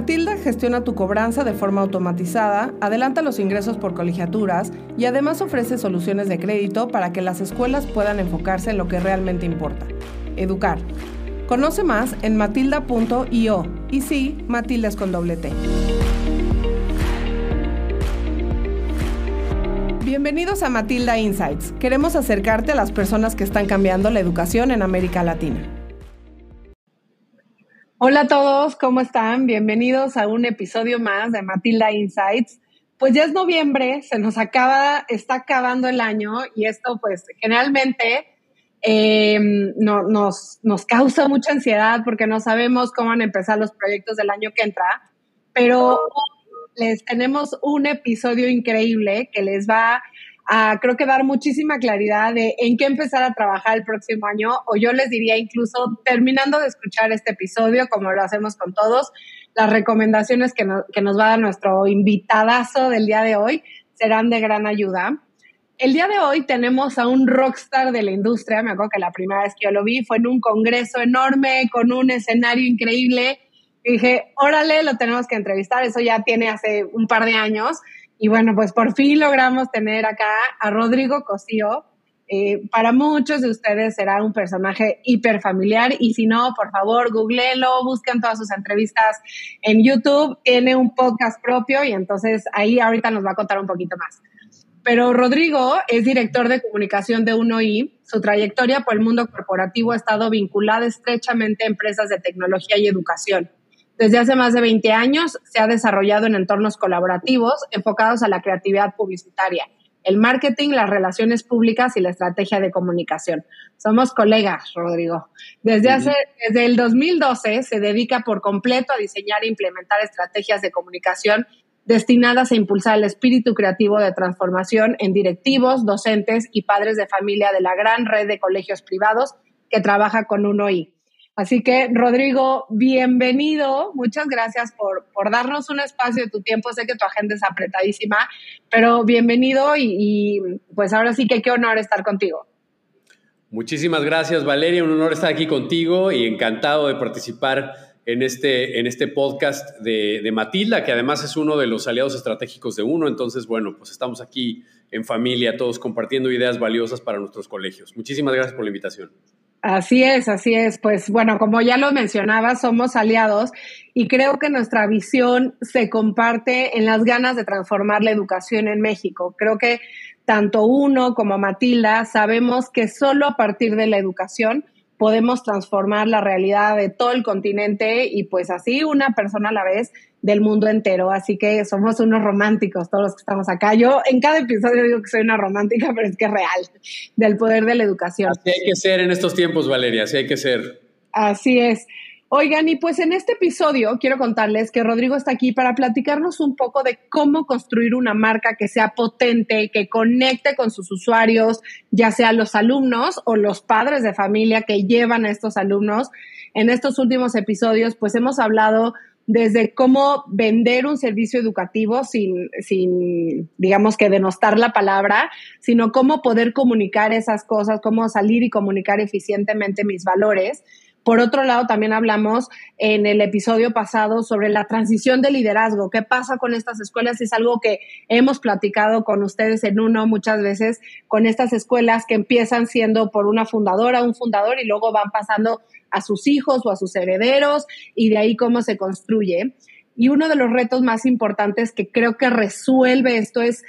Matilda gestiona tu cobranza de forma automatizada, adelanta los ingresos por colegiaturas y además ofrece soluciones de crédito para que las escuelas puedan enfocarse en lo que realmente importa, educar. Conoce más en matilda.io y sí, Matilda es con doble T. Bienvenidos a Matilda Insights. Queremos acercarte a las personas que están cambiando la educación en América Latina. Hola a todos, ¿cómo están? Bienvenidos a un episodio más de Matilda Insights. Pues ya es noviembre, se nos acaba, está acabando el año y esto pues generalmente em, no, nos, nos causa mucha ansiedad porque no sabemos cómo van a empezar los proyectos del año que entra, pero les tenemos un episodio increíble que les va creo que dar muchísima claridad de en qué empezar a trabajar el próximo año, o yo les diría incluso terminando de escuchar este episodio, como lo hacemos con todos, las recomendaciones que, que nos va a dar nuestro invitadazo del día de hoy serán de gran ayuda. El día de hoy tenemos a un rockstar de la industria, me acuerdo que la primera vez que yo lo vi fue en un congreso enorme, con un escenario increíble, y dije, órale, lo tenemos que entrevistar, eso ya tiene hace un par de años, y bueno, pues por fin logramos tener acá a Rodrigo Cosío. Eh, para muchos de ustedes será un personaje hiper familiar y si no, por favor, googleenlo, busquen todas sus entrevistas en YouTube. Tiene un podcast propio y entonces ahí ahorita nos va a contar un poquito más. Pero Rodrigo es director de comunicación de UNOI. Su trayectoria por el mundo corporativo ha estado vinculada estrechamente a empresas de tecnología y educación. Desde hace más de 20 años se ha desarrollado en entornos colaborativos enfocados a la creatividad publicitaria, el marketing, las relaciones públicas y la estrategia de comunicación. Somos colegas, Rodrigo. Desde, hace, desde el 2012 se dedica por completo a diseñar e implementar estrategias de comunicación destinadas a impulsar el espíritu creativo de transformación en directivos, docentes y padres de familia de la gran red de colegios privados que trabaja con UNOI. Así que, Rodrigo, bienvenido. Muchas gracias por, darnos un espacio de tu tiempo. Sé que tu agenda es apretadísima, pero bienvenido y, pues ahora sí que qué honor estar contigo. Muchísimas gracias, Valeria. Un honor estar aquí contigo y encantado de participar en este, en este podcast de, de, Matilda, que además es uno de los aliados estratégicos de UNO. Entonces, bueno, pues estamos aquí en familia, todos compartiendo ideas valiosas para nuestros colegios. Muchísimas gracias por la invitación. Así es, así es. Pues bueno, como ya lo mencionaba, somos aliados y creo que nuestra visión se comparte en las ganas de transformar la educación en México. Creo que tanto uno como Matilda sabemos que solo a partir de la educación podemos transformar la realidad de todo el continente y pues así una persona a la vez del mundo entero. Así que somos unos románticos todos los que estamos acá. Yo en cada episodio digo que soy una romántica, pero es que es real, del poder de la educación. Así hay que ser en estos tiempos, Valeria, así hay que ser. Así es. Oigan, y pues en este episodio quiero contarles que Rodrigo está aquí para platicarnos un poco de cómo construir una marca que sea potente, que conecte con sus usuarios, ya sea los alumnos o los padres de familia que llevan a estos alumnos. En estos últimos episodios, pues hemos hablado desde cómo vender un servicio educativo sin, sin, digamos que denostar la palabra, sino cómo poder comunicar esas cosas, cómo salir y comunicar eficientemente mis valores. Por otro lado, también hablamos en el episodio pasado sobre la transición de liderazgo. ¿Qué pasa con estas escuelas? Es algo que hemos platicado con ustedes en uno muchas veces, con estas escuelas que empiezan siendo por una fundadora, un fundador y luego van pasando a sus hijos o a sus herederos y de ahí cómo se construye. Y uno de los retos más importantes que creo que resuelve esto es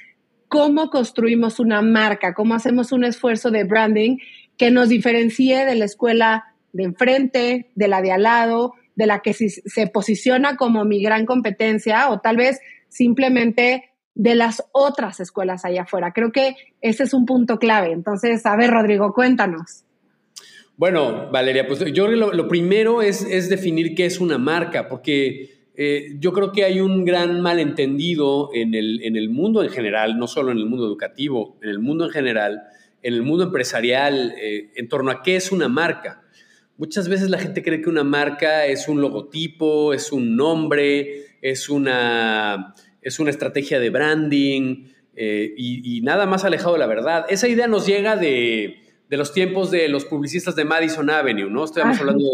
cómo construimos una marca, cómo hacemos un esfuerzo de branding que nos diferencie de la escuela de enfrente, de la de al lado, de la que se posiciona como mi gran competencia o tal vez simplemente de las otras escuelas allá afuera. Creo que ese es un punto clave. Entonces, a ver, Rodrigo, cuéntanos. Bueno, Valeria, pues yo lo, lo primero es, definir qué es una marca, porque eh, yo creo que hay un gran malentendido en el, en el mundo en general, no solo en el mundo educativo, en el mundo en general, en el mundo empresarial, eh, en torno a qué es una marca. Muchas veces la gente cree que una marca es un logotipo, es un nombre, es una, es una estrategia de branding eh, y, nada más alejado de la verdad. Esa idea nos llega de, de los tiempos de los publicistas de Madison Avenue, ¿no? Estamos hablando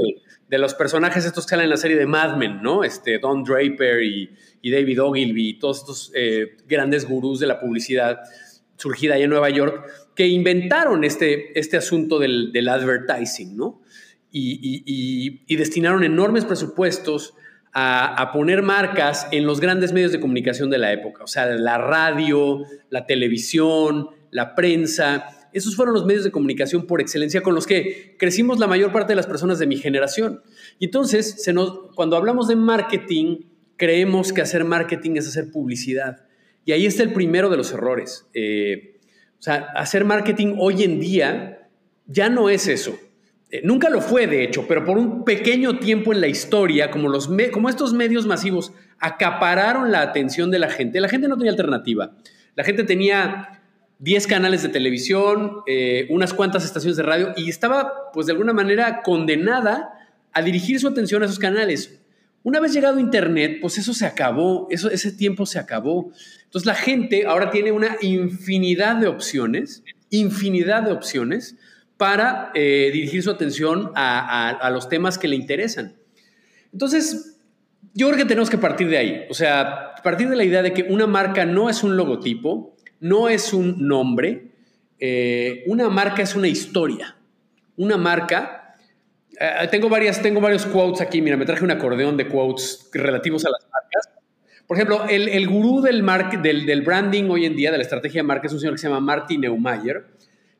de, los personajes estos que salen en la serie de Mad Men, ¿no? Este, Don Draper y, David Ogilvy, y todos estos eh, grandes gurús de la publicidad surgida ahí en Nueva York, que inventaron este, este asunto del, advertising, ¿no? Y, destinaron enormes presupuestos a, poner marcas en los grandes medios de comunicación de la época, o sea, la radio, la televisión, la prensa, esos fueron los medios de comunicación por excelencia con los que crecimos la mayor parte de las personas de mi generación. Y entonces, cuando hablamos de marketing, creemos que hacer marketing es hacer publicidad. Y ahí está el primero de los errores. Eh, o sea, hacer marketing hoy en día ya no es eso. Eh, nunca lo fue, de hecho, pero por un pequeño tiempo en la historia, como, los como estos medios masivos acapararon la atención de la gente, la gente no tenía alternativa. La gente tenía 10 canales de televisión, eh, unas cuantas estaciones de radio y estaba, pues de alguna manera, condenada a dirigir su atención a esos canales. Una vez llegado Internet, pues eso se acabó, eso, ese tiempo se acabó. Entonces la gente ahora tiene una infinidad de opciones, infinidad de opciones para eh, dirigir su atención a, a los temas que le interesan. Entonces, yo creo que tenemos que partir de ahí, o sea, partir de la idea de que una marca no es un logotipo, no es un nombre, eh, una marca es una historia. Una marca, eh, tengo, varias, tengo varios quotes aquí, mira, me traje un acordeón de quotes relativos a las marcas. Por ejemplo, el, gurú del, del, del, branding hoy en día, de la estrategia de marca, es un señor que se llama Martin Neumayer,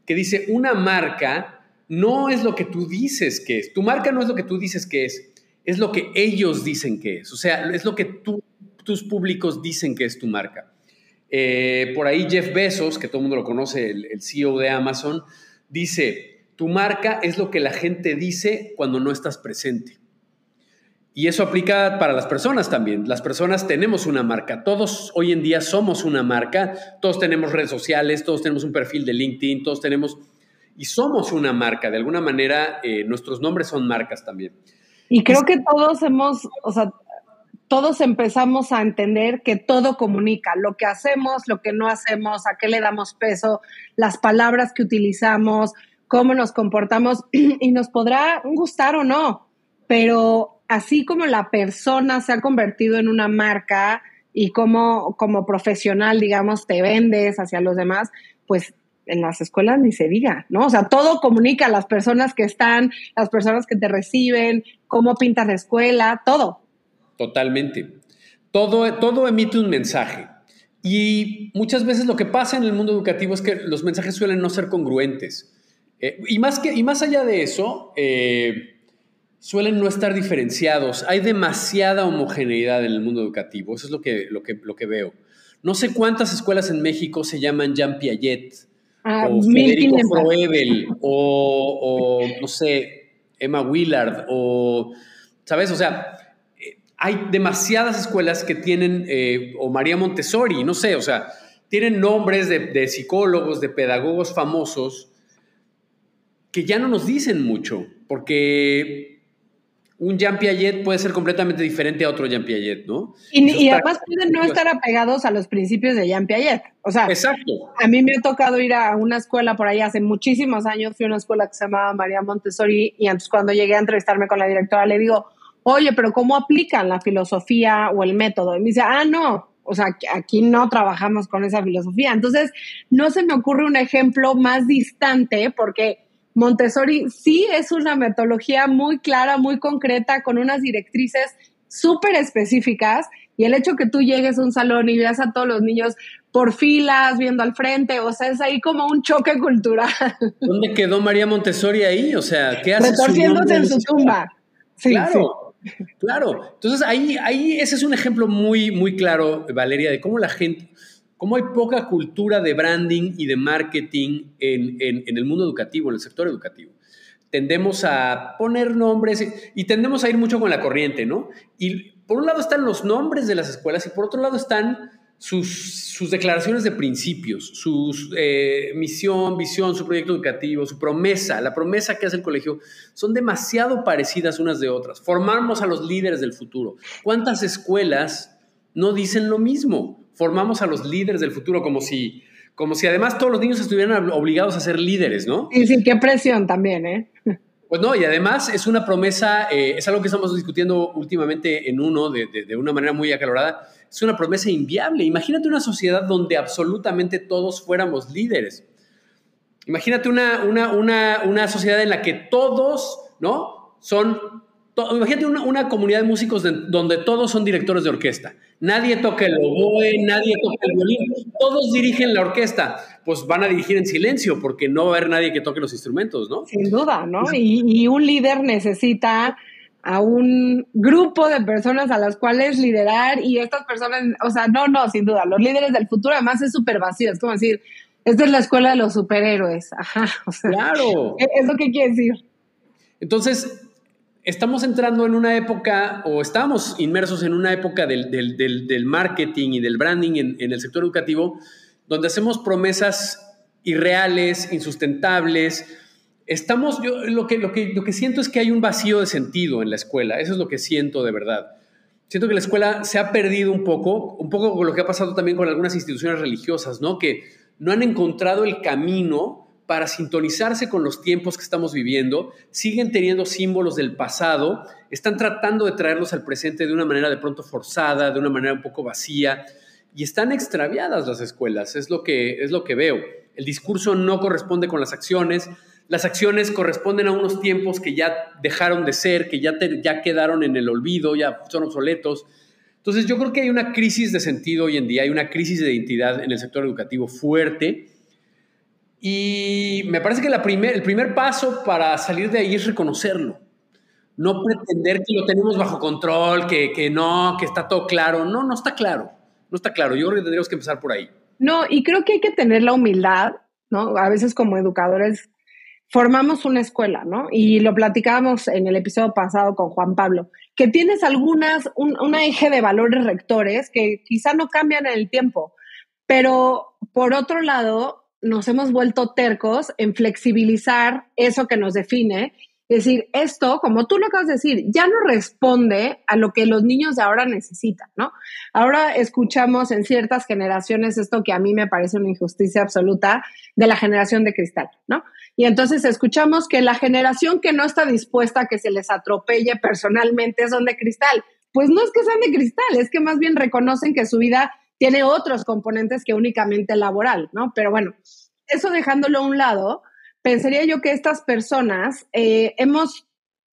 que dice, una marca no es lo que tú dices que es. Tu marca no es lo que tú dices que es, es lo que ellos dicen que es. O sea, es lo que tus públicos dicen que es tu marca. Eh, por ahí Jeff Bezos, que todo el mundo lo conoce, el, CEO de Amazon, dice, tu marca es lo que la gente dice cuando no estás presente. Y eso aplica para las personas también. Las personas tenemos una marca. Todos hoy en día somos una marca. Todos tenemos redes sociales, todos tenemos un perfil de LinkedIn, todos tenemos... Y somos una marca. De alguna manera, eh, nuestros nombres son marcas también. Y creo que todos hemos, o sea, todos empezamos a entender que todo comunica, lo que hacemos, lo que no hacemos, a qué le damos peso, las palabras que utilizamos, cómo nos comportamos y nos podrá gustar o no, pero así como la persona se ha convertido en una marca y como, como profesional, digamos, te vendes hacia los demás, pues en las escuelas ni se diga, ¿no? O sea, todo comunica, las personas que están, las personas que te reciben, cómo pintas la escuela, todo. Totalmente. Todo, todo emite un mensaje. Y muchas veces lo que pasa en el mundo educativo es que los mensajes suelen no ser congruentes. Eh, y, más que, y más allá de eso, eh, suelen no estar diferenciados. Hay demasiada homogeneidad en el mundo educativo. Eso es lo que, lo que, lo que veo. No sé cuántas escuelas en México se llaman Jean Piaget, ah, o Federico Froebel, o, o, no sé, Emma Willard, o, ¿sabes? O sea, hay demasiadas escuelas que tienen, eh, o María Montessori, no sé, o sea, tienen nombres de, psicólogos, de pedagogos famosos que ya no nos dicen mucho, porque un Jean Piaget puede ser completamente diferente a otro Jean Piaget, ¿no? Y, además pueden no estar apegados a los principios de Jean Piaget. O sea, Exacto. a mí me ha tocado ir a una escuela por ahí hace muchísimos años, fui a una escuela que se llamaba María Montessori y antes cuando llegué a entrevistarme con la directora le digo, oye, pero ¿cómo aplican la filosofía o el método? Y me dice, ah, no, o sea, aquí no trabajamos con esa filosofía. Entonces, no se me ocurre un ejemplo más distante porque Montessori sí es una metodología muy clara, muy concreta, con unas directrices súper específicas. Y el hecho que tú llegues a un salón y veas a todos los niños por filas, viendo al frente, o sea, es ahí como un choque cultural. ¿Dónde quedó María Montessori ahí? O sea, ¿qué hace? Retorciéndose en su tumba. Sí, claro. Claro, entonces ahí, ahí ese es un ejemplo muy, muy claro, Valeria, de cómo la gente, cómo hay poca cultura de branding y de marketing en, el mundo educativo, en el sector educativo. Tendemos a poner nombres y tendemos a ir mucho con la corriente, ¿no? Y por un lado están los nombres de las escuelas y por otro lado están sus, declaraciones de principios, su eh, misión, visión, su proyecto educativo, su promesa, la promesa que hace el colegio, son demasiado parecidas unas de otras. Formamos a los líderes del futuro. ¿Cuántas escuelas no dicen lo mismo? Formamos a los líderes del futuro como si, como si además todos los niños estuvieran obligados a ser líderes, ¿no? Sí, sí, qué presión también, ¿eh? Pues no, y además es una promesa, eh, es algo que estamos discutiendo últimamente en uno de, de, una manera muy acalorada, es una promesa inviable. Imagínate una sociedad donde absolutamente todos fuéramos líderes. Imagínate una, una, una, una sociedad en la que todos, ¿no? Son imagínate una, comunidad de músicos donde todos son directores de orquesta. Nadie toca el oboe, nadie toca el violín, todos dirigen la orquesta. Pues van a dirigir en silencio porque no va a haber nadie que toque los instrumentos, ¿no? Sin duda, ¿no? Y, y un líder necesita a un grupo de personas a las cuales liderar y estas personas, o sea, no, no, sin duda, los líderes del futuro además es súper vacío, es como decir, esta es la escuela de los superhéroes, ajá, o sea, claro. Es lo que quiere decir. Entonces, estamos entrando en una época, o estamos inmersos en una época del, marketing y del branding en, el sector educativo, donde hacemos promesas irreales, insustentables. Estamos, yo lo que, lo, que, lo que siento es que hay un vacío de sentido en la escuela, eso es lo que siento de verdad. Siento que la escuela se ha perdido un poco, un poco con lo que ha pasado también con algunas instituciones religiosas, ¿no? Que no han encontrado el camino para sintonizarse con los tiempos que estamos viviendo, siguen teniendo símbolos del pasado, están tratando de traerlos al presente de una manera de pronto forzada, de una manera un poco vacía, y están extraviadas las escuelas, es lo que, es lo que veo. El discurso no corresponde con las acciones, las acciones corresponden a unos tiempos que ya dejaron de ser, que ya, ya quedaron en el olvido, ya son obsoletos. Entonces yo creo que hay una crisis de sentido hoy en día, hay una crisis de identidad en el sector educativo fuerte, y me parece que el primer paso para salir de ahí es reconocerlo. No pretender que lo tenemos bajo control, que, que no, que está todo claro. No, no está claro. No está claro. Yo creo que tendríamos que empezar por ahí. No, y creo que hay que tener la humildad, ¿no? A veces como educadores formamos una escuela, ¿no? Y lo platicábamos en el episodio pasado con Juan Pablo, que tienes algunas, un, una eje de valores rectores que quizá no cambian en el tiempo, pero por otro lado, nos hemos vuelto tercos en flexibilizar eso que nos define. Es decir, esto, como tú lo acabas de decir, ya no responde a lo que los niños de ahora necesitan, ¿no? Ahora escuchamos en ciertas generaciones esto que a mí me parece una injusticia absoluta de la generación de cristal, ¿no? Y entonces escuchamos que la generación que no está dispuesta a que se les atropelle personalmente son de cristal. Pues no es que sean de cristal, es que más bien reconocen que su vida tiene otros componentes que únicamente laboral, ¿no? Pero bueno, eso dejándolo a un lado, pensaría yo que estas personas eh, hemos,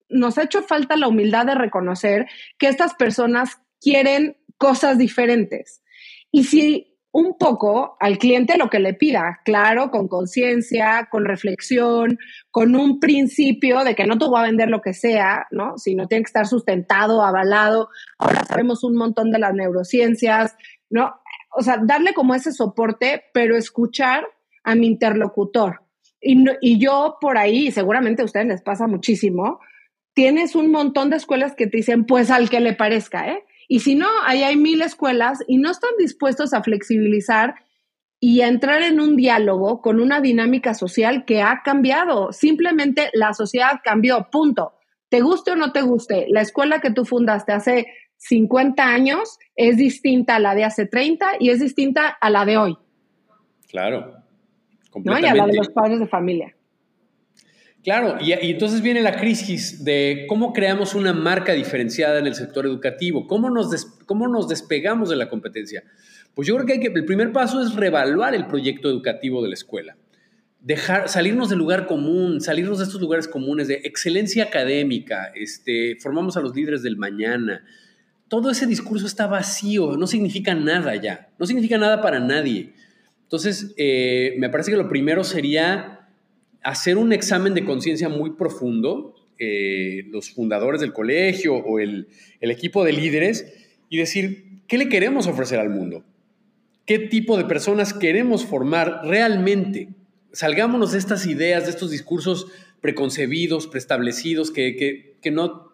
nos ha hecho falta la humildad de reconocer que estas personas quieren cosas diferentes. Y si un poco al cliente lo que le pida, claro, con conciencia, con reflexión, con un principio de que no te voy a vender lo que sea, ¿no? Sino tiene que estar sustentado, avalado. Ahora sabemos un montón de las neurociencias, ¿no? O sea, darle como ese soporte, pero escuchar a mi interlocutor. Y, y yo por ahí, seguramente a ustedes les pasa muchísimo, tienes un montón de escuelas que te dicen, pues al que le parezca, ¿eh? Y si no, ahí hay mil escuelas y no están dispuestos a flexibilizar y a entrar en un diálogo con una dinámica social que ha cambiado. Simplemente la sociedad cambió, punto. Te guste o no te guste, la escuela que tú fundaste hace 50 años es distinta a la de hace 30 y es distinta a la de hoy. Claro, completamente. Y a la de los padres de familia. Claro, y, entonces viene la crisis de cómo creamos una marca diferenciada en el sector educativo, cómo nos, cómo nos despegamos de la competencia. Pues yo creo que, hay que el primer paso es reevaluar el proyecto educativo de la escuela dejar, salirnos del lugar común, salirnos de estos lugares comunes de excelencia académica, este, formamos a los líderes del mañana, todo ese discurso está vacío, no significa nada ya, no significa nada para nadie. Entonces, eh, me parece que lo primero sería hacer un examen de conciencia muy profundo, eh, los fundadores del colegio o el, el equipo de líderes, y decir, ¿qué le queremos ofrecer al mundo? ¿Qué tipo de personas queremos formar realmente? Salgámonos de estas ideas, de estos discursos preconcebidos, preestablecidos, que, que, que no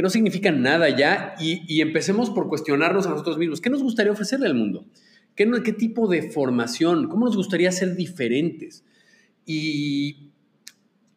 que no significan nada ya y, empecemos por cuestionarnos a nosotros mismos. ¿Qué nos gustaría ofrecerle al mundo? ¿Qué, ¿Qué, tipo de formación? ¿Cómo nos gustaría ser diferentes? Y,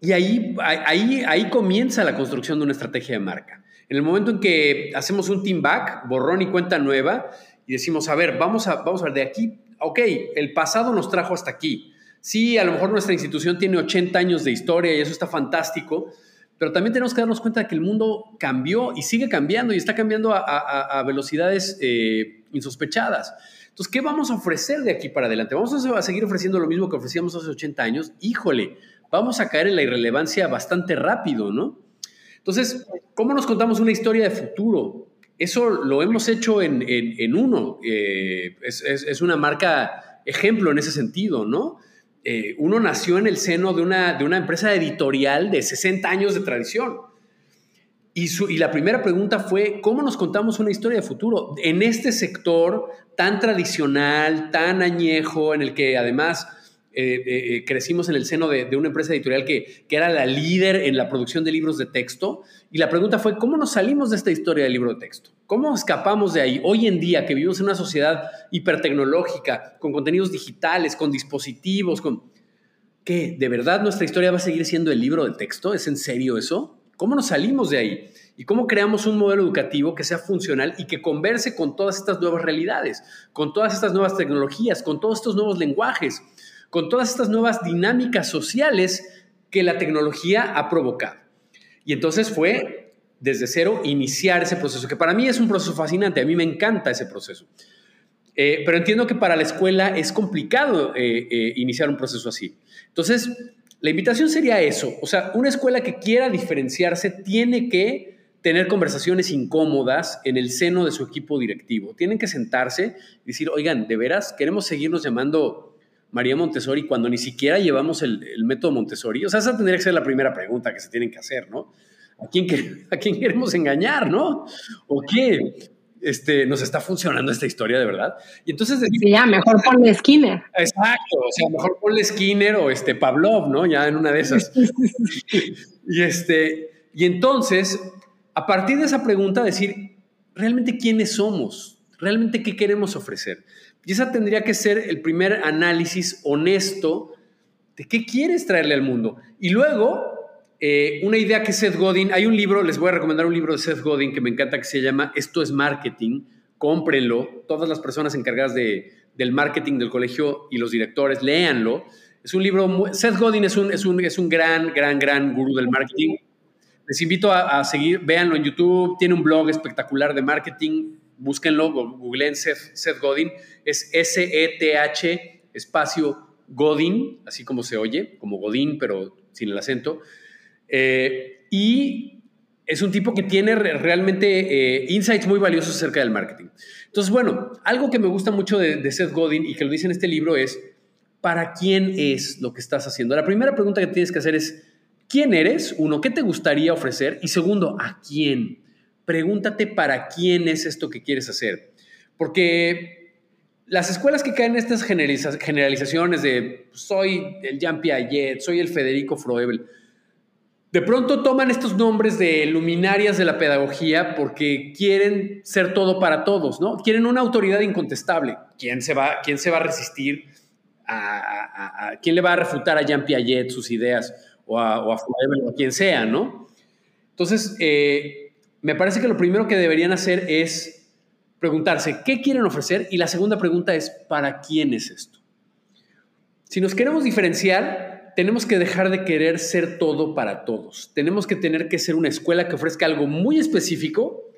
y ahí, ahí, ahí comienza la construcción de una estrategia de marca. En el momento en que hacemos un team back, borrón y cuenta nueva, y decimos, a ver, vamos a, vamos a ver, de aquí, ok, el pasado nos trajo hasta aquí. Sí, a lo mejor nuestra institución tiene 80 años de historia y eso está fantástico, pero también tenemos que darnos cuenta de que el mundo cambió y sigue cambiando y está cambiando a, velocidades eh, insospechadas. Entonces, ¿qué vamos a ofrecer de aquí para adelante? ¿Vamos a seguir ofreciendo lo mismo que ofrecíamos hace 80 años? Híjole, vamos a caer en la irrelevancia bastante rápido, ¿no? Entonces, ¿cómo nos contamos una historia de futuro? Eso lo hemos hecho en, uno. Eh, es, una marca ejemplo en ese sentido, ¿no? Eh, uno nació en el seno de una, de una empresa editorial de 60 años de tradición. Y, y, la primera pregunta fue, ¿cómo nos contamos una historia de futuro? En este sector tan tradicional, tan añejo, en el que además eh, eh, crecimos en el seno de, una empresa editorial que, que, era la líder en la producción de libros de texto. Y la pregunta fue, ¿cómo nos salimos de esta historia del libro de texto? ¿Cómo escapamos de ahí? Hoy en día, que vivimos en una sociedad hipertecnológica, con contenidos digitales, con dispositivos, con... ¿Qué? ¿De verdad nuestra historia va a seguir siendo el libro de texto? ¿Es en serio eso? ¿Cómo nos salimos de ahí? ¿Y cómo creamos un modelo educativo que sea funcional y que converse con todas estas nuevas realidades, con todas estas nuevas tecnologías, con todos estos nuevos lenguajes? Con todas estas nuevas dinámicas sociales que la tecnología ha provocado. Y entonces fue desde cero iniciar ese proceso, que para mí es un proceso fascinante, a mí me encanta ese proceso. Eh, pero entiendo que para la escuela es complicado eh, eh, iniciar un proceso así. Entonces, la invitación sería eso, o sea, una escuela que quiera diferenciarse tiene que tener conversaciones incómodas en el seno de su equipo directivo. Tienen que sentarse y decir, oigan, ¿de veras queremos seguirnos llamando María Montessori cuando ni siquiera llevamos el, método Montessori? O sea, esa tendría que ser la primera pregunta que se tienen que hacer, ¿no? ¿A quién, a quién queremos engañar, no? ¿O qué? Este, nos está funcionando esta historia de verdad. Y entonces... Sí, ya, mejor ponle Skinner. Exacto, o sea, mejor ponle Skinner o este Pavlov, ¿no? Ya en una de esas. y, este, y entonces, a partir de esa pregunta, decir, ¿realmente quiénes somos? ¿Realmente qué queremos ofrecer? Y esa tendría que ser el primer análisis honesto de qué quieres traerle al mundo. Y luego, eh, una idea que Seth Godin, hay un libro, les voy a recomendar un libro de Seth Godin que me encanta que se llama Esto es Marketing, cómprenlo, todas las personas encargadas de, del marketing del colegio y los directores, léanlo. Es un libro, Seth Godin es un, es un, es un gran, gran, gran gurú del marketing. Les invito a, a seguir, véanlo en YouTube, tiene un blog espectacular de marketing, búsquenlo, googleen Seth, Godin, es S-E-T-H espacio Godin, así como se oye, como Godin, pero sin el acento. Eh, y es un tipo que tiene realmente eh, insights muy valiosos acerca del marketing. Entonces, bueno, algo que me gusta mucho de, de, Seth Godin y que lo dice en este libro es, ¿para quién es lo que estás haciendo? La primera pregunta que tienes que hacer es, ¿quién eres? Uno, ¿qué te gustaría ofrecer? Y segundo, ¿a quién? Pregúntate para quién es esto que quieres hacer. Porque las escuelas que caen en estas generalizaciones de pues, soy el Jean Piaget, soy el Federico Froebel, de pronto toman estos nombres de luminarias de la pedagogía porque quieren ser todo para todos, ¿no? Quieren una autoridad incontestable. ¿Quién se va, quién se va a resistir a, quién le va a refutar a Jean Piaget sus ideas o a, o Froebel o a quien sea, ¿no? Entonces, eh, me parece que lo primero que deberían hacer es preguntarse qué quieren ofrecer y la segunda pregunta es ¿para quién es esto? Si nos queremos diferenciar, tenemos que dejar de querer ser todo para todos. Tenemos que tener que ser una escuela que ofrezca algo muy específico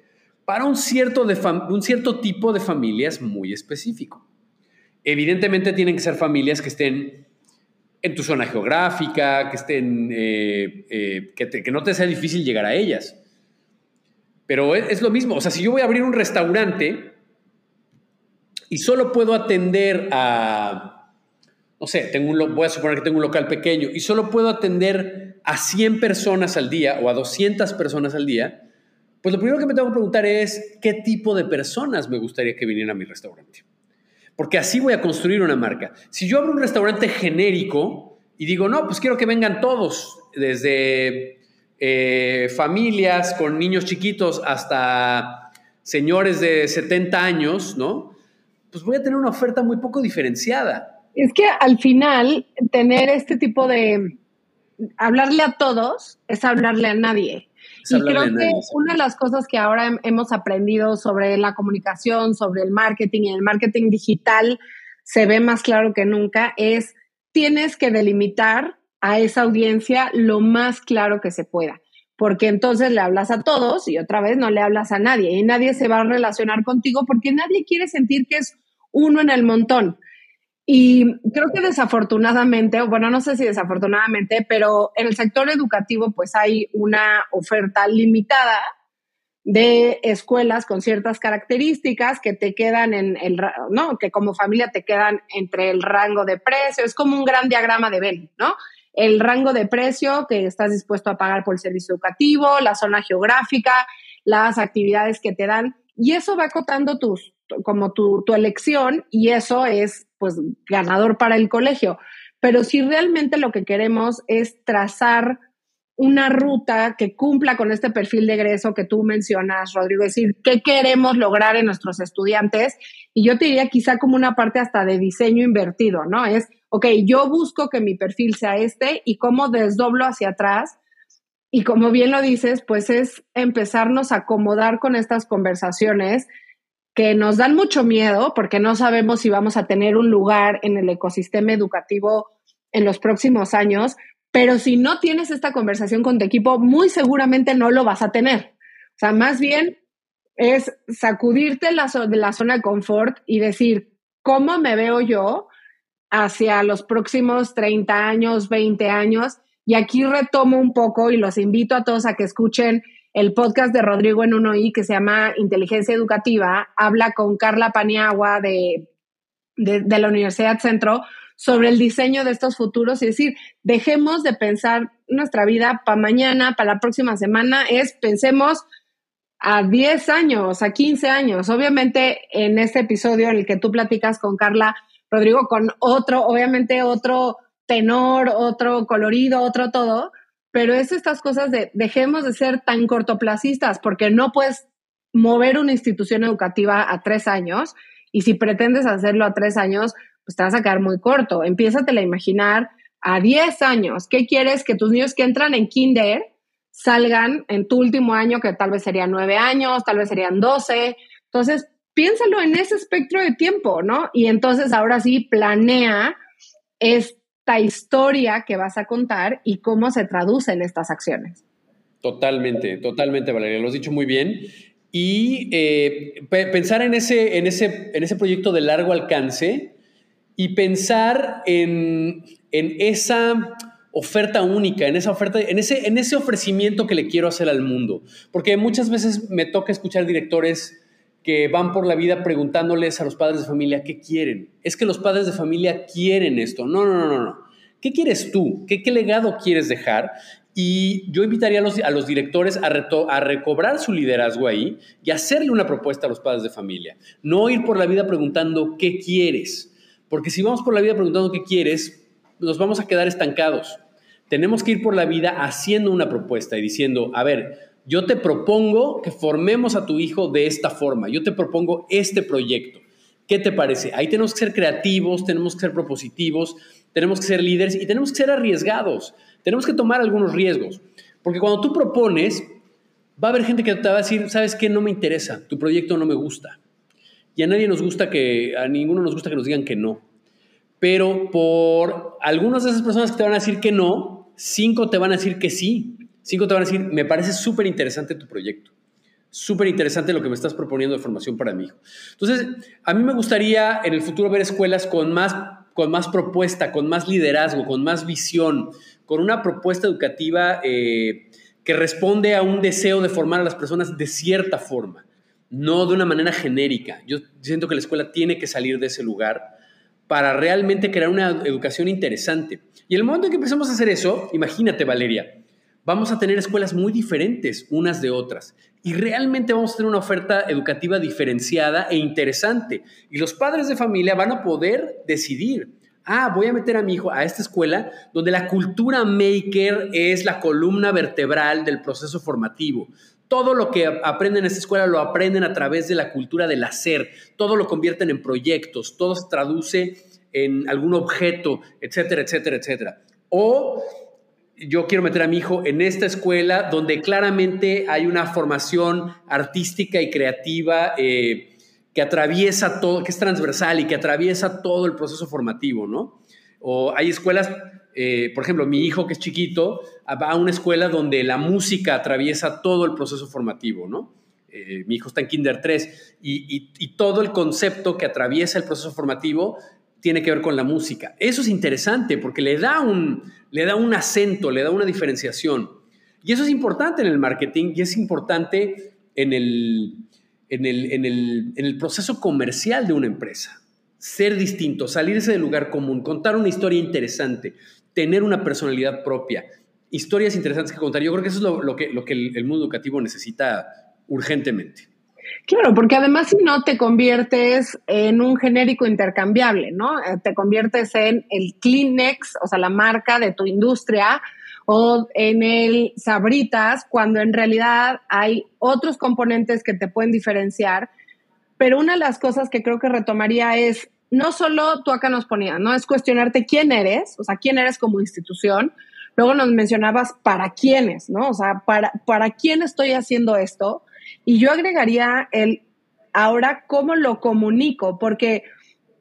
para un cierto, un cierto tipo de familias muy específico. Evidentemente tienen que ser familias que estén en tu zona geográfica, que estén, eh, eh, que no te sea difícil llegar a ellas. Pero es, lo mismo, o sea, si yo voy a abrir un restaurante y solo puedo atender a, no sé, tengo un, voy a suponer que tengo un local pequeño y solo puedo atender a 100 personas al día o a 200 personas al día, pues lo primero que me tengo que preguntar es qué tipo de personas me gustaría que vinieran a mi restaurante. Porque así voy a construir una marca. Si yo abro un restaurante genérico y digo, no, pues quiero que vengan todos, desde eh, familias con niños chiquitos hasta señores de 70 años, ¿no? Pues voy a tener una oferta muy poco diferenciada. Es que al final, tener este tipo de hablarle a todos es hablarle a nadie. y creo que una de las cosas que ahora hemos aprendido sobre la comunicación, sobre el marketing y el marketing digital, se ve más claro que nunca, es tienes que delimitar a esa audiencia lo más claro que se pueda, porque entonces le hablas a todos y otra vez no le hablas a nadie y nadie se va a relacionar contigo porque nadie quiere sentir que es uno en el montón. Y creo que desafortunadamente, bueno, no sé si desafortunadamente, pero en el sector educativo pues hay una oferta limitada de escuelas con ciertas características que te quedan en el, ¿no? Que como familia te quedan entre el rango de precio, es como un gran diagrama de Venn, ¿no? El rango de precio que estás dispuesto a pagar por el servicio educativo, la zona geográfica, las actividades que te dan, y eso va acotando tus, como tu, tu elección, y eso es, pues, ganador para el colegio. Pero si realmente lo que queremos es trazar una ruta que cumpla con este perfil de egreso que tú mencionas, Rodrigo, es decir, qué queremos lograr en nuestros estudiantes. Y yo te diría quizá como una parte hasta de diseño invertido, ¿no? Es, ok, yo busco que mi perfil sea este y cómo desdoblo hacia atrás. Y como bien lo dices, pues es empezarnos a acomodar con estas conversaciones que nos dan mucho miedo porque no sabemos si vamos a tener un lugar en el ecosistema educativo en los próximos años, pero si no tienes esta conversación con tu equipo, muy seguramente no lo vas a tener. O sea, más bien es sacudirte la, de la zona de confort y decir, ¿cómo me veo yo hacia los próximos 30 años, 20 años? Y aquí retomo un poco y los invito a todos a que escuchen el podcast de Rodrigo en uno i que se llama Inteligencia Educativa. Habla con Carla Paniagua de, de, de la Universidad Centro sobre el diseño de estos futuros y decir, dejemos de pensar nuestra vida para mañana, para la próxima semana, es pensemos a 10 años, a 15 años. Obviamente en este episodio en el que tú platicas con Carla Rodrigo, con otro, obviamente otro tenor, otro colorido, otro todo, pero es estas cosas de dejemos de ser tan cortoplacistas porque no puedes mover una institución educativa a tres años y si pretendes hacerlo a tres años, pues te vas a quedar muy corto. Empiézate a imaginar a 10 años. ¿Qué quieres que tus niños que entran en kinder salgan en tu último año, que tal vez serían 9 años, tal vez serían 12? Entonces, piénsalo en ese espectro de tiempo, ¿no? Y entonces ahora sí planea esta historia que vas a contar y cómo se traducen estas acciones. Totalmente, totalmente, Valeria, lo has dicho muy bien. Y eh, pensar en ese, en, ese, en ese proyecto de largo alcance y pensar en, esa oferta única, en esa oferta, en ese, en ese ofrecimiento que le quiero hacer al mundo. Porque muchas veces me toca escuchar directores que van por la vida preguntándoles a los padres de familia qué quieren. Es que los padres de familia quieren esto. No, no, no, no. ¿Qué quieres tú? ¿Qué, qué legado quieres dejar? Y yo invitaría a los, a los directores a, a, recobrar su liderazgo ahí y hacerle una propuesta a los padres de familia. No ir por la vida preguntando qué quieres, porque si vamos por la vida preguntando qué quieres, nos vamos a quedar estancados. Tenemos que ir por la vida haciendo una propuesta y diciendo, a ver, yo te propongo que formemos a tu hijo de esta forma, yo te propongo este proyecto. ¿Qué te parece? Ahí tenemos que ser creativos, tenemos que ser propositivos, tenemos que ser líderes y tenemos que ser arriesgados. Tenemos que tomar algunos riesgos. Porque cuando tú propones, va a haber gente que te va a decir, ¿sabes qué? No me interesa, tu proyecto no me gusta. Y a nadie nos gusta que, a ninguno nos gusta que nos digan que no. Pero por algunas de esas personas que te van a decir que no, cinco te van a decir que sí. Cinco te van a decir, me parece súper interesante tu proyecto. Súper interesante lo que me estás proponiendo de formación para mi hijo. Entonces, a mí me gustaría en el futuro ver escuelas con más, con más propuesta, con más liderazgo, con más visión, con una propuesta educativa eh, que responde a un deseo de formar a las personas de cierta forma no de una manera genérica. Yo siento que la escuela tiene que salir de ese lugar para realmente crear una educación interesante. Y el momento en que empezamos a hacer eso, imagínate Valeria, vamos a tener escuelas muy diferentes unas de otras y realmente vamos a tener una oferta educativa diferenciada e interesante. Y los padres de familia van a poder decidir, ah, voy a meter a mi hijo a esta escuela donde la cultura maker es la columna vertebral del proceso formativo, todo lo que aprenden en esta escuela lo aprenden a través de la cultura del hacer, todo lo convierten en proyectos, todo se traduce en algún objeto, etcétera, etcétera, etcétera. O yo quiero meter a mi hijo en esta escuela donde claramente hay una formación artística y creativa eh, que atraviesa todo, que es transversal y que atraviesa todo el proceso formativo, ¿no? O hay escuelas, eh, por ejemplo, mi hijo que es chiquito va a una escuela donde la música atraviesa todo el proceso formativo, ¿no? Eh, mi hijo está en Kinder 3 y, y todo el concepto que atraviesa el proceso formativo tiene que ver con la música. Eso es interesante porque le da un, le da un acento, le da una diferenciación. Y eso es importante en el marketing y es importante en el, en el, en el, en el proceso comercial de una empresa. Ser distinto, salirse del lugar común, contar una historia interesante, tener una personalidad propia, historias interesantes que contar. Yo creo que eso es lo, que, lo que el mundo educativo necesita urgentemente. Claro, porque además si no te conviertes en un genérico intercambiable, ¿no? Eh, te conviertes en el Kleenex, o sea, la marca de tu industria, o en el Sabritas, cuando en realidad hay otros componentes que te pueden diferenciar. Pero una de las cosas que creo que retomaría es, no solo tú acá nos ponías, ¿no? Es cuestionarte quién eres, o sea, quién eres como institución. Luego nos mencionabas para quiénes, ¿no? O sea, para, para quién estoy haciendo esto y yo agregaría el ahora cómo lo comunico, porque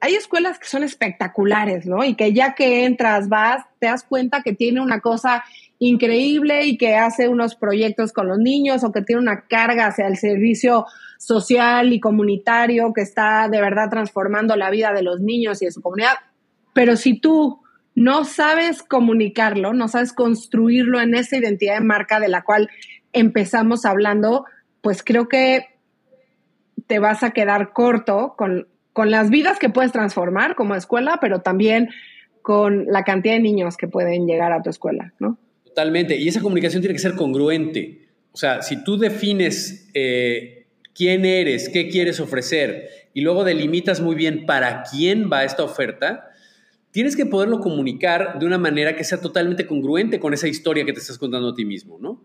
hay escuelas que son espectaculares, ¿no? Y que ya que entras, vas, te das cuenta que tiene una cosa increíble y que hace unos proyectos con los niños o que tiene una carga hacia el servicio social y comunitario que está de verdad transformando la vida de los niños y de su comunidad. Pero si tú no sabes comunicarlo, no sabes construirlo en esa identidad de marca de la cual empezamos hablando, pues creo que te vas a quedar corto con, con las vidas que puedes transformar como escuela, pero también con la cantidad de niños que pueden llegar a tu escuela, ¿no? Totalmente. Y esa comunicación tiene que ser congruente. O sea, si tú defines eh, quién eres, qué quieres ofrecer y luego delimitas muy bien para quién va esta oferta, tienes que poderlo comunicar de una manera que sea totalmente congruente con esa historia que te estás contando a ti mismo, ¿no?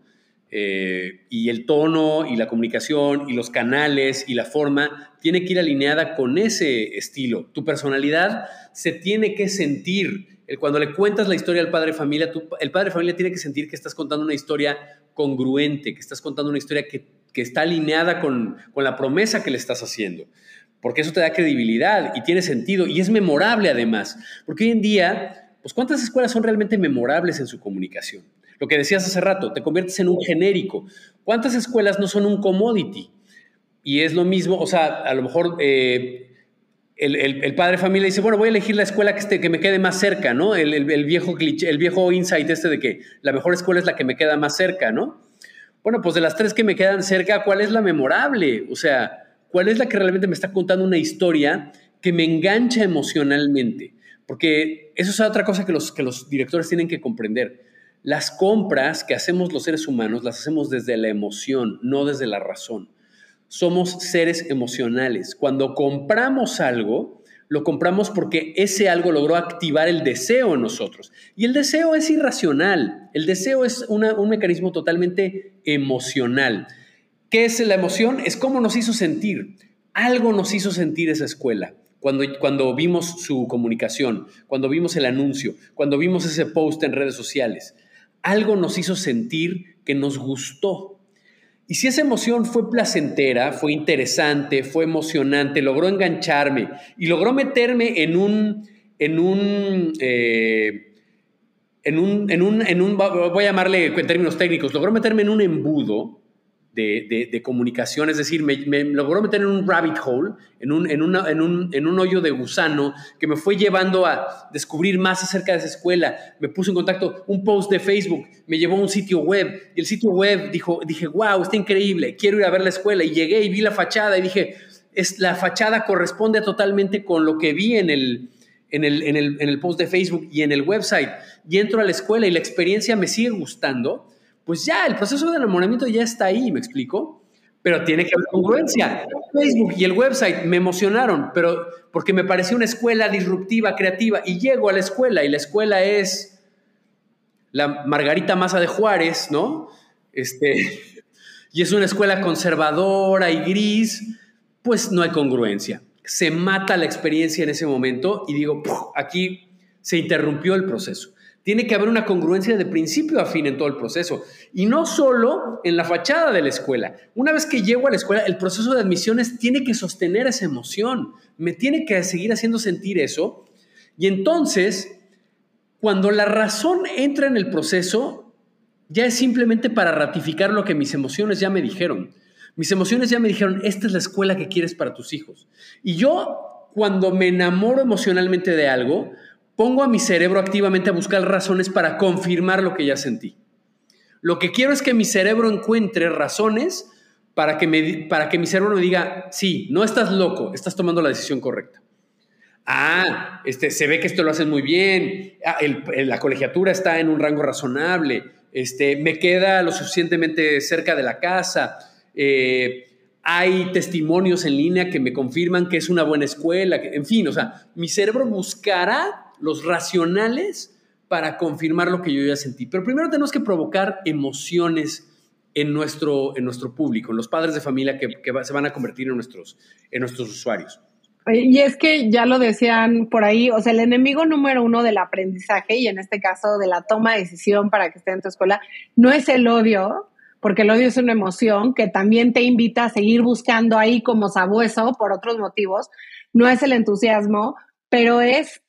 Eh, y el tono y la comunicación y los canales y la forma tiene que ir alineada con ese estilo. Tu personalidad se tiene que sentir. Cuando le cuentas la historia al padre familia, el padre familia tiene que sentir que estás contando una historia congruente, que estás contando una historia que, que está alineada con, con la promesa que le estás haciendo. Porque eso te da credibilidad y tiene sentido y es memorable además. Porque hoy en día, pues ¿cuántas escuelas son realmente memorables en su comunicación? Lo que decías hace rato, te conviertes en un genérico. ¿Cuántas escuelas no son un commodity? Y es lo mismo, o sea, a lo mejor eh, el, padre de familia dice, bueno, voy a elegir la escuela que, esté, que me quede más cerca, ¿no? El, viejo el viejo insight este de que la mejor escuela es la que me queda más cerca, ¿no? Bueno, pues de las tres que me quedan cerca, ¿cuál es la memorable? O sea, ¿cuál es la que realmente me está contando una historia que me engancha emocionalmente? Porque eso es otra cosa que los, que los directores tienen que comprender las compras que hacemos los seres humanos las hacemos desde la emoción, no desde la razón. Somos seres emocionales. Cuando compramos algo, lo compramos porque ese algo logró activar el deseo en nosotros. Y el deseo es irracional. El deseo es un mecanismo totalmente emocional. ¿Qué es la emoción? Es cómo nos hizo sentir. Algo nos hizo sentir esa escuela. Cuando, cuando vimos su comunicación, cuando vimos el anuncio, cuando vimos ese post en redes sociales algo nos hizo sentir que nos gustó. Y si esa emoción fue placentera, fue interesante, fue emocionante, logró engancharme y logró meterme en un, en un, eh, en un, en un, en un, voy a llamarle en términos técnicos, logró meterme en un embudo de, comunicación, es decir, me, logró meter en un rabbit hole, en un, hoyo de gusano que me fue llevando a descubrir más acerca de esa escuela. Me puso en contacto un post de Facebook, me llevó a un sitio web y el sitio web dijo, dije, wow, está increíble, quiero ir a ver la escuela y llegué y vi la fachada y dije, es, la fachada corresponde totalmente con lo que vi en el, en el, en el post de Facebook y en el website. Y entro a la escuela y la experiencia me sigue gustando pues ya, el proceso de enamoramiento ya está ahí, ¿me explico? Pero tiene que haber congruencia. Facebook y el website me emocionaron, pero porque me pareció una escuela disruptiva, creativa, y llego a la escuela y la escuela es la Margarita Maza de Juárez, ¿no? Este, y es una escuela conservadora y gris, pues no hay congruencia. Se mata la experiencia en ese momento y digo, aquí se interrumpió el proceso. Tiene que haber una congruencia de principio a fin en todo el proceso. Y no solo en la fachada de la escuela. Una vez que llego a la escuela, el proceso de admisiones tiene que sostener esa emoción. Me tiene que seguir haciendo sentir eso. Y entonces, cuando la razón entra en el proceso, ya es simplemente para ratificar lo que mis emociones ya me dijeron. Mis emociones ya me dijeron, esta es la escuela que quieres para tus hijos. Y yo, cuando me enamoro emocionalmente de algo, pongo a mi cerebro activamente a buscar razones para confirmar lo que ya sentí. Lo que quiero es que mi cerebro encuentre razones para que, me, para que mi cerebro me diga, sí, no estás loco, estás tomando la decisión correcta. Ah, este, se ve que esto lo haces muy bien, ah, la colegiatura está en un rango razonable, este, me queda lo suficientemente cerca de la casa, eh, hay testimonios en línea que me confirman que es una buena escuela, en fin, o sea, mi cerebro buscará los racionales para confirmar lo que yo ya sentí. Pero primero tenemos que provocar emociones en nuestro, en nuestro público, en los padres de familia que, se van a convertir en nuestros, en nuestros usuarios. Y es que ya lo decían por ahí, o sea, el enemigo número uno del aprendizaje y en este caso de la toma de decisión para que esté en tu escuela, no es el odio, porque el odio es una emoción que también te invita a seguir buscando ahí como sabueso por otros motivos, no es el entusiasmo, pero es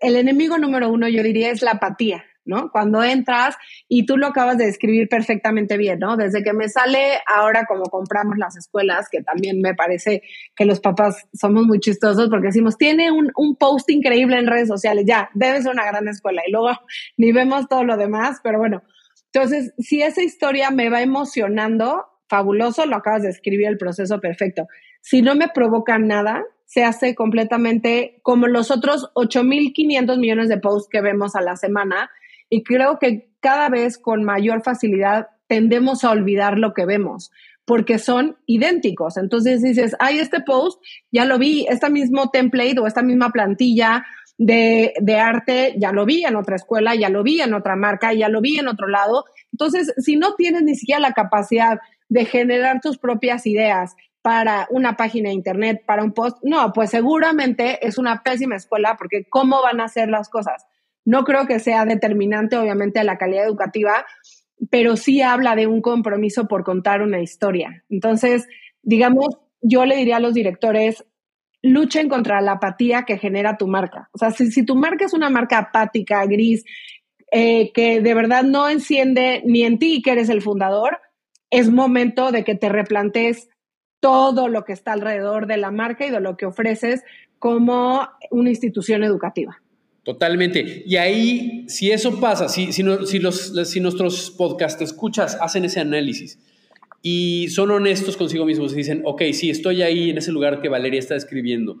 el enemigo número uno, yo diría, es la apatía, ¿no? Cuando entras y tú lo acabas de describir perfectamente bien, ¿no? Desde que me sale ahora como compramos las escuelas, que también me parece que los papás somos muy chistosos porque decimos, tiene un, un post increíble en redes sociales, ya, debe ser una gran escuela y luego ni vemos todo lo demás, pero bueno, entonces, si esa historia me va emocionando, fabuloso, lo acabas de escribir el proceso perfecto. Si no me provoca nada, se hace completamente como los otros 8.500 millones de posts que vemos a la semana y creo que cada vez con mayor facilidad tendemos a olvidar lo que vemos porque son idénticos. Entonces dices, ay, este post ya lo vi, este mismo template o esta misma plantilla de, de, arte ya lo vi en otra escuela, ya lo vi en otra marca, ya lo vi en otro lado. Entonces, si no tienes ni siquiera la capacidad de generar tus propias ideas, para una página de internet, para un post. No, pues seguramente es una pésima escuela porque ¿cómo van a hacer las cosas? No creo que sea determinante, obviamente, a la calidad educativa, pero sí habla de un compromiso por contar una historia. Entonces, digamos, yo le diría a los directores, luchen contra la apatía que genera tu marca. O sea, si, tu marca es una marca apática, gris, eh, que de verdad no enciende ni en ti que eres el fundador, es momento de que te replantes todo lo que está alrededor de la marca y de lo que ofreces como una institución educativa. Totalmente. Y ahí, si eso pasa, si, si, los, si nuestros podcast escuchas hacen ese análisis y son honestos consigo mismos y dicen, ok, sí, estoy ahí en ese lugar que Valeria está describiendo,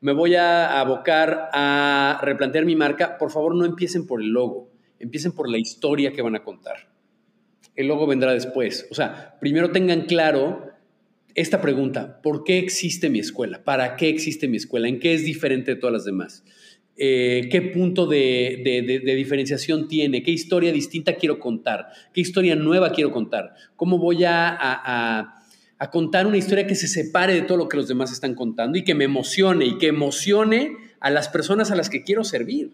me voy a abocar a replantear mi marca, por favor no empiecen por el logo, empiecen por la historia que van a contar. El logo vendrá después. O sea, primero tengan claro esta pregunta, ¿por qué existe mi escuela? ¿Para qué existe mi escuela? ¿En qué es diferente de todas las demás? Eh, ¿Qué punto de, diferenciación tiene? ¿Qué historia distinta quiero contar? ¿Qué historia nueva quiero contar? ¿Cómo voy a, a contar una historia que se separe de todo lo que los demás están contando y que me emocione y que emocione a las personas a las que quiero servir?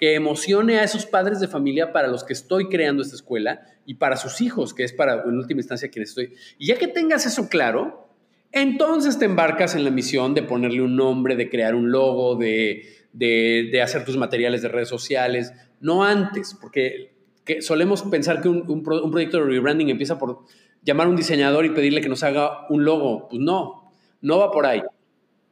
Que emocione a esos padres de familia para los que estoy creando esta escuela y para sus hijos, que es para, en última instancia, quienes estoy. Y ya que tengas eso claro, entonces te embarcas en la misión de ponerle un nombre, de crear un logo, de, de, hacer tus materiales de redes sociales, no antes, porque solemos pensar que un, un proyecto de rebranding empieza por llamar a un diseñador y pedirle que nos haga un logo. Pues no, no va por ahí.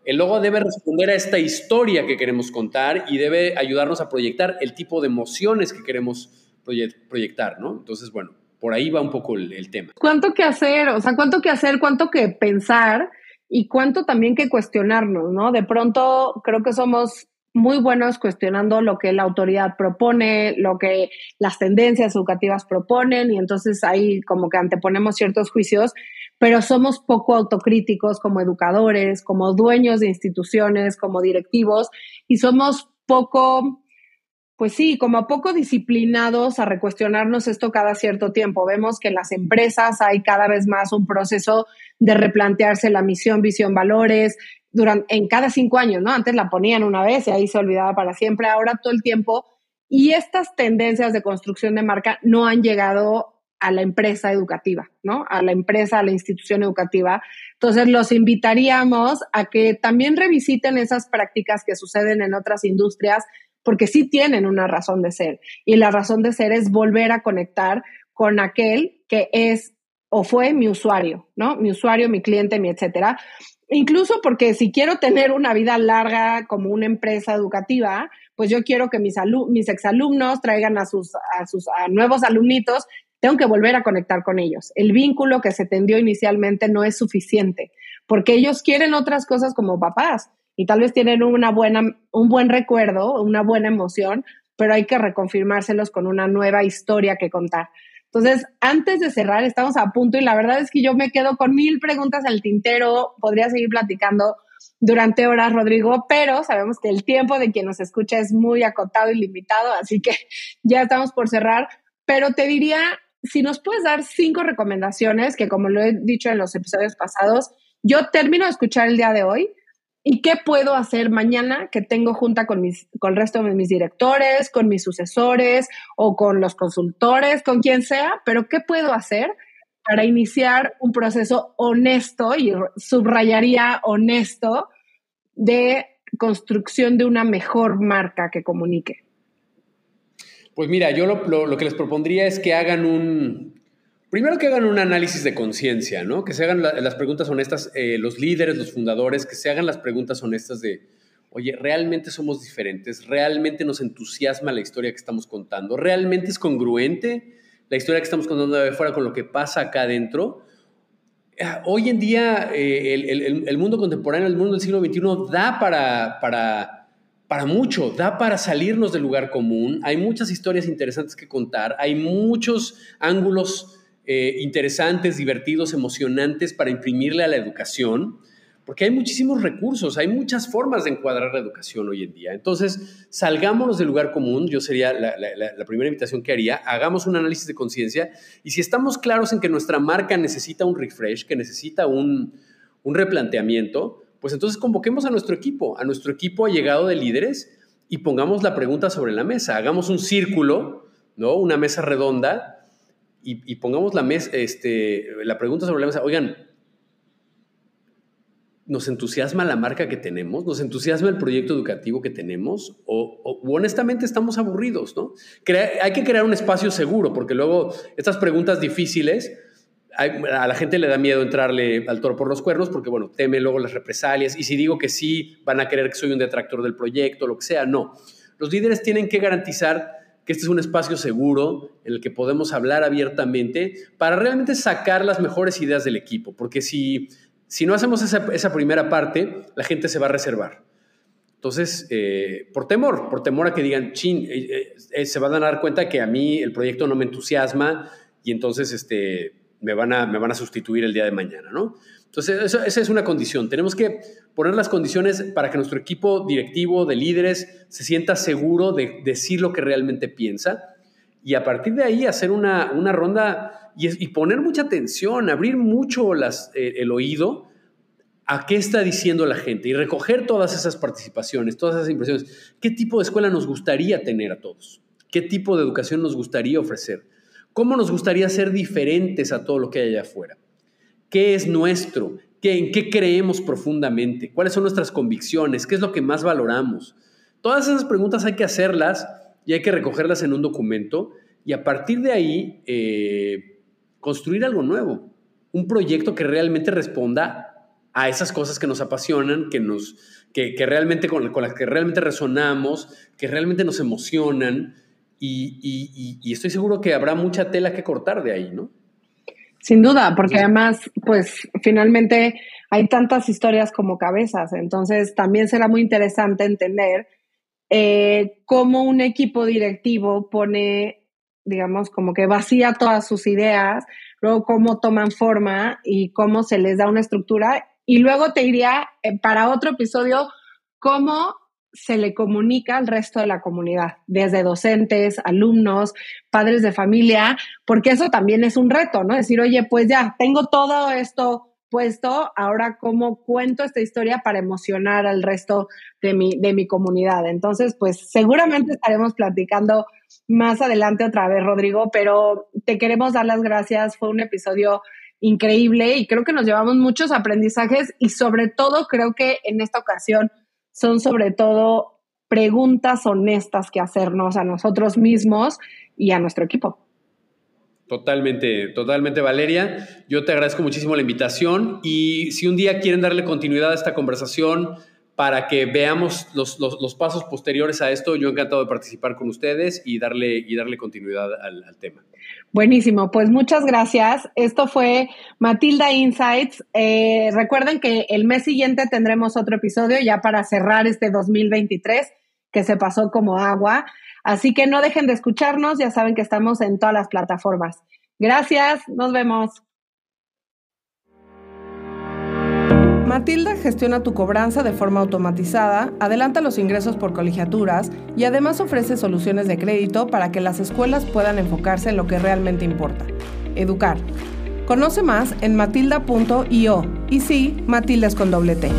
El logo debe responder a esta historia que queremos contar y debe ayudarnos a proyectar el tipo de emociones que queremos proyectar, ¿no? Entonces, bueno, por ahí va un poco el, tema. ¿Cuánto que hacer? O sea, ¿cuánto que hacer? ¿Cuánto que pensar? Y cuánto también que cuestionarnos, ¿no? De pronto creo que somos muy buenos cuestionando lo que la autoridad propone, lo que las tendencias educativas proponen, y entonces ahí como que anteponemos ciertos juicios, pero somos poco autocríticos como educadores, como dueños de instituciones, como directivos, y somos poco, pues sí, como poco disciplinados a recuestionarnos esto cada cierto tiempo. Vemos que en las empresas hay cada vez más un proceso de replantearse la misión, visión, valores, durante, en cada cinco años, ¿no? Antes la ponían una vez y ahí se olvidaba para siempre. Ahora todo el tiempo Y estas tendencias de construcción de marca no han llegado a la empresa educativa, ¿no? A la empresa, a la institución educativa. Entonces, los invitaríamos a que también revisiten esas prácticas que suceden en otras industrias, porque sí tienen una razón de ser. Y la razón de ser es volver a conectar con aquel que es o fue mi usuario, ¿no? Mi usuario, mi cliente, mi etcétera. Incluso porque si quiero tener una vida larga como una empresa educativa, pues yo quiero que mis, exalumnos traigan a sus, a sus nuevos alumnitos tengo que volver a conectar con ellos. El vínculo que se tendió inicialmente no es suficiente, porque ellos quieren otras cosas como papás y tal vez tienen una buena, un buen recuerdo, una buena emoción, pero hay que reconfirmárselos con una nueva historia que contar. Entonces, antes de cerrar, estamos a punto y la verdad es que yo me quedo con mil preguntas al tintero. Podría seguir platicando durante horas, Rodrigo, pero sabemos que el tiempo de quien nos escucha es muy acotado y limitado, así que ya estamos por cerrar. Pero te diría si nos puedes dar cinco recomendaciones, que como lo he dicho en los episodios pasados, yo termino de escuchar el día de hoy y qué puedo hacer mañana que tengo junta con, mis, con el resto de mis directores, con mis sucesores o con los consultores, con quien sea, pero qué puedo hacer para iniciar un proceso honesto, y subrayaría honesto, de construcción de una mejor marca que comunique. Pues mira, yo lo, que les propondría es que hagan un, primero que hagan un análisis de conciencia, ¿no? Que se hagan las preguntas honestas, eh, los líderes, los fundadores, que se hagan las preguntas honestas de, oye, ¿realmente somos diferentes? ¿Realmente nos entusiasma la historia que estamos contando? ¿Realmente es congruente la historia que estamos contando de afuera con lo que pasa acá adentro? Ah, hoy en día eh, el, mundo contemporáneo, el mundo del siglo XXI da para, para para mucho, da para salirnos del lugar común. Hay muchas historias interesantes que contar, hay muchos ángulos eh, interesantes, divertidos, emocionantes para imprimirle a la educación, porque hay muchísimos recursos, hay muchas formas de encuadrar la educación hoy en día. Entonces, salgámonos del lugar común, yo sería la, primera invitación que haría, hagamos un análisis de conciencia y si estamos claros en que nuestra marca necesita un refresh, que necesita un replanteamiento, pues entonces convoquemos a nuestro equipo, a nuestro equipo llegado de líderes y pongamos la pregunta sobre la mesa. Hagamos un círculo, ¿no? Una mesa redonda y, pongamos la, mesa, este, la pregunta sobre la mesa. Oigan, ¿nos entusiasma la marca que tenemos? ¿Nos entusiasma el proyecto educativo que tenemos? O, honestamente estamos aburridos, ¿no? hay que crear un espacio seguro porque luego estas preguntas difíciles a la gente le da miedo entrarle al toro por los cuernos porque, bueno, teme luego las represalias y si digo que sí, van a creer que soy un detractor del proyecto, lo que sea. No. Los líderes tienen que garantizar que este es un espacio seguro en el que podemos hablar abiertamente para realmente sacar las mejores ideas del equipo, porque si, si no hacemos esa, primera parte, la gente se va a reservar. Entonces, eh, por temor, por temor a que digan, chin, eh, eh, se van a dar cuenta que a mí el proyecto no me entusiasma y entonces, este, me van a, me van a sustituir el día de mañana, ¿no? Entonces, esa es una condición. Tenemos que poner las condiciones para que nuestro equipo directivo de líderes se sienta seguro de decir lo que realmente piensa y a partir de ahí hacer una, una ronda y, poner mucha atención, abrir mucho eh, el oído a qué está diciendo la gente y recoger todas esas participaciones, todas esas impresiones. ¿Qué tipo de escuela nos gustaría tener a todos? ¿Qué tipo de educación nos gustaría ofrecer? ¿Cómo nos gustaría ser diferentes a todo lo que hay allá afuera? ¿Qué es nuestro? ¿En qué creemos profundamente? ¿Cuáles son nuestras convicciones? ¿Qué es lo que más valoramos? Todas esas preguntas hay que hacerlas y hay que recogerlas en un documento y a partir de ahí eh, construir algo nuevo, un proyecto que realmente responda a esas cosas que nos apasionan, que, nos, que, realmente con, con las que realmente resonamos, que realmente nos emocionan y, estoy seguro que habrá mucha tela que cortar de ahí, ¿no? Sin duda, porque además, pues finalmente hay tantas historias como cabezas, entonces también será muy interesante entender eh, cómo un equipo directivo pone, digamos, como que vacía todas sus ideas, luego cómo toman forma y cómo se les da una estructura. Y luego te diría, eh, para otro episodio, cómo se le comunica al resto de la comunidad, desde docentes, alumnos, padres de familia, porque eso también es un reto, ¿no? Decir, oye, pues ya, tengo todo esto puesto ahora cómo cuento esta historia para emocionar al resto de mi, de mi comunidad. Entonces, pues seguramente estaremos platicando más adelante otra vez, Rodrigo, pero te queremos dar las gracias. Fue un episodio increíble y creo que nos llevamos muchos aprendizajes y sobre todo creo que en esta ocasión son sobre todo preguntas honestas que hacernos a nosotros mismos y a nuestro equipo. Totalmente, totalmente, Valeria. Yo te agradezco muchísimo la invitación y si un día quieren darle continuidad a esta conversación para que veamos los, pasos posteriores a esto, yo encantado de participar con ustedes y darle, y darle continuidad al, tema. Buenísimo, pues muchas gracias. Esto fue Matilda Insights. Eh, recuerden que el mes siguiente tendremos otro episodio ya para cerrar este 2023 que se pasó como agua. Así que no dejen de escucharnos, ya saben que estamos en todas las plataformas. Gracias, nos vemos. Matilda gestiona tu cobranza de forma automatizada, adelanta los ingresos por colegiaturas y además ofrece soluciones de crédito para que las escuelas puedan enfocarse en lo que realmente importa, educar. Conoce más en matilda.io y sí, Matilda es con doble T.